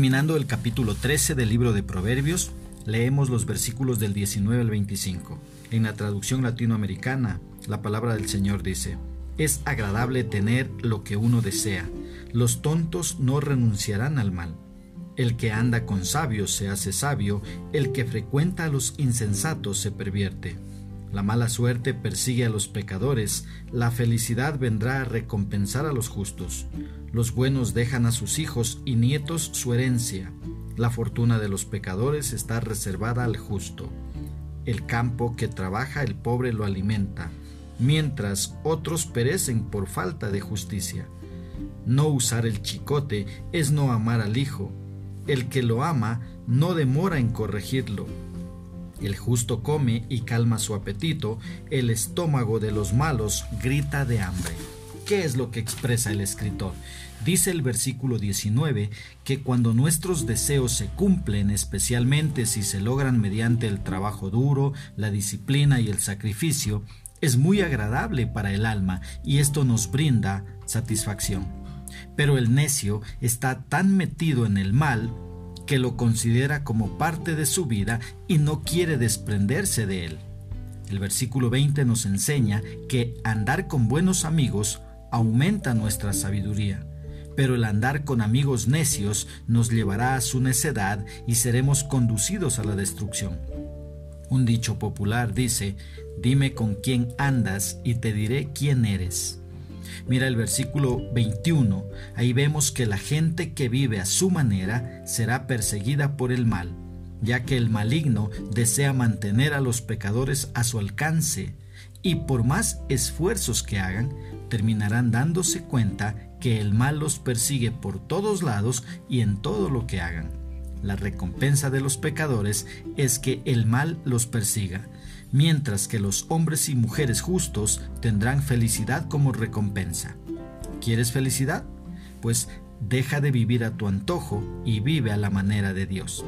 Terminando el capítulo 13 del libro de Proverbios, leemos los versículos del 19 al 25. En la traducción latinoamericana, la palabra del Señor dice, Es agradable tener lo que uno desea, los tontos no renunciarán al mal. El que anda con sabios se hace sabio, el que frecuenta a los insensatos se pervierte. La mala suerte persigue a los pecadores, la felicidad vendrá a recompensar a los justos. Los buenos dejan a sus hijos y nietos su herencia. La fortuna de los pecadores está reservada al justo. El campo que trabaja el pobre lo alimenta, mientras otros perecen por falta de justicia. No usar el chicote es no amar al hijo. El que lo ama no demora en corregirlo. El justo come y calma su apetito, el estómago de los malos grita de hambre. ¿Qué es lo que expresa el escritor? Dice el versículo 19 que cuando nuestros deseos se cumplen, especialmente si se logran mediante el trabajo duro, la disciplina y el sacrificio, es muy agradable para el alma y esto nos brinda satisfacción. Pero el necio está tan metido en el mal que lo considera como parte de su vida y no quiere desprenderse de él. El versículo 20 nos enseña que andar con buenos amigos aumenta nuestra sabiduría, pero el andar con amigos necios nos llevará a su necedad y seremos conducidos a la destrucción. Un dicho popular dice, dime con quién andas y te diré quién eres. Mira el versículo 21, ahí vemos que la gente que vive a su manera será perseguida por el mal, ya que el maligno desea mantener a los pecadores a su alcance, y por más esfuerzos que hagan, terminarán dándose cuenta que el mal los persigue por todos lados y en todo lo que hagan. La recompensa de los pecadores es que el mal los persiga, mientras que los hombres y mujeres justos tendrán felicidad como recompensa. ¿Quieres felicidad? Pues deja de vivir a tu antojo y vive a la manera de Dios.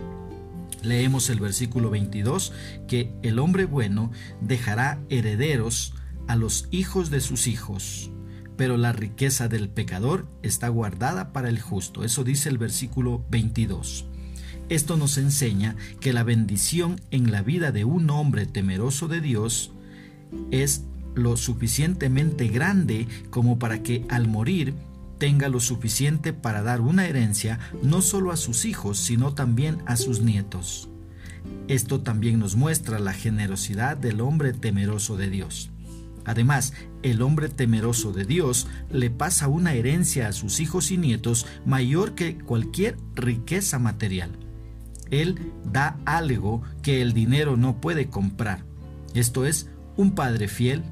Leemos el versículo 22 que el hombre bueno dejará herederos a los hijos de sus hijos, pero la riqueza del pecador está guardada para el justo. Eso dice el versículo 22. Esto nos enseña que la bendición en la vida de un hombre temeroso de Dios es lo suficientemente grande como para que al morir tenga lo suficiente para dar una herencia no solo a sus hijos, sino también a sus nietos. Esto también nos muestra la generosidad del hombre temeroso de Dios. Además, el hombre temeroso de Dios le pasa una herencia a sus hijos y nietos mayor que cualquier riqueza material. Él da algo que el dinero no puede comprar. Esto es, un padre fiel,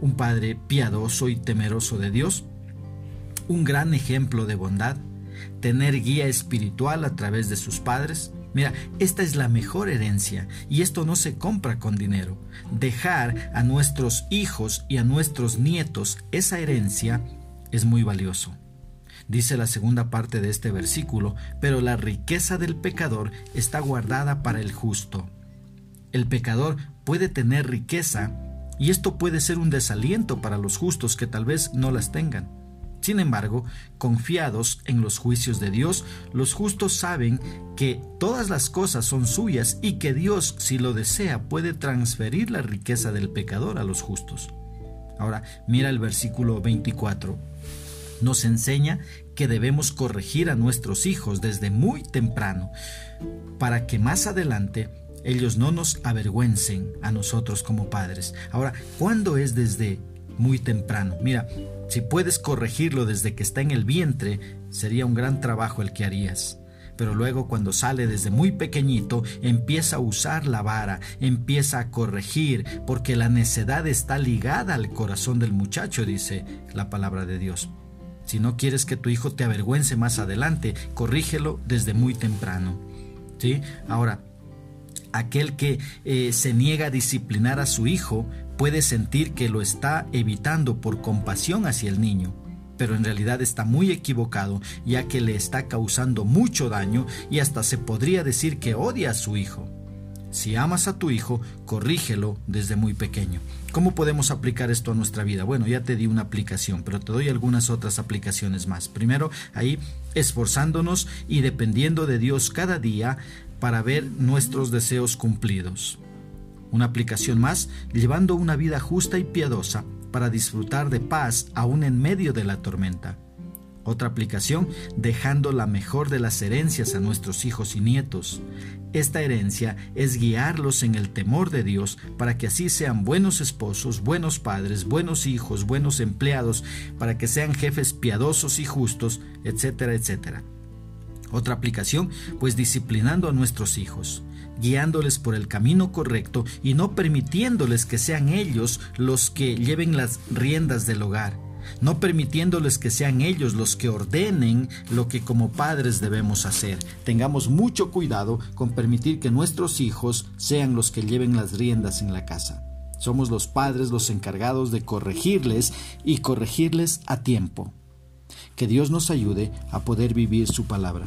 un padre piadoso y temeroso de Dios, un gran ejemplo de bondad, tener guía espiritual a través de sus padres. Mira, esta es la mejor herencia y esto no se compra con dinero. Dejar a nuestros hijos y a nuestros nietos esa herencia es muy valioso. Dice la segunda parte de este versículo, pero la riqueza del pecador está guardada para el justo. El pecador puede tener riqueza y esto puede ser un desaliento para los justos que tal vez no las tengan. Sin embargo, confiados en los juicios de Dios, los justos saben que todas las cosas son suyas y que Dios, si lo desea, puede transferir la riqueza del pecador a los justos. Ahora, mira el versículo 24 nos enseña que debemos corregir a nuestros hijos desde muy temprano para que más adelante ellos no nos avergüencen a nosotros como padres. Ahora, ¿cuándo es desde muy temprano? Mira, si puedes corregirlo desde que está en el vientre, sería un gran trabajo el que harías. Pero luego cuando sale desde muy pequeñito, empieza a usar la vara, empieza a corregir, porque la necedad está ligada al corazón del muchacho, dice la palabra de Dios. Si no quieres que tu hijo te avergüence más adelante, corrígelo desde muy temprano. ¿Sí? Ahora, aquel que eh, se niega a disciplinar a su hijo puede sentir que lo está evitando por compasión hacia el niño, pero en realidad está muy equivocado ya que le está causando mucho daño y hasta se podría decir que odia a su hijo. Si amas a tu hijo, corrígelo desde muy pequeño. ¿Cómo podemos aplicar esto a nuestra vida? Bueno, ya te di una aplicación, pero te doy algunas otras aplicaciones más. Primero, ahí esforzándonos y dependiendo de Dios cada día para ver nuestros deseos cumplidos. Una aplicación más, llevando una vida justa y piadosa para disfrutar de paz aún en medio de la tormenta. Otra aplicación, dejando la mejor de las herencias a nuestros hijos y nietos. Esta herencia es guiarlos en el temor de Dios para que así sean buenos esposos, buenos padres, buenos hijos, buenos empleados, para que sean jefes piadosos y justos, etcétera, etcétera. Otra aplicación, pues disciplinando a nuestros hijos, guiándoles por el camino correcto y no permitiéndoles que sean ellos los que lleven las riendas del hogar no permitiéndoles que sean ellos los que ordenen lo que como padres debemos hacer. Tengamos mucho cuidado con permitir que nuestros hijos sean los que lleven las riendas en la casa. Somos los padres los encargados de corregirles y corregirles a tiempo. Que Dios nos ayude a poder vivir su palabra.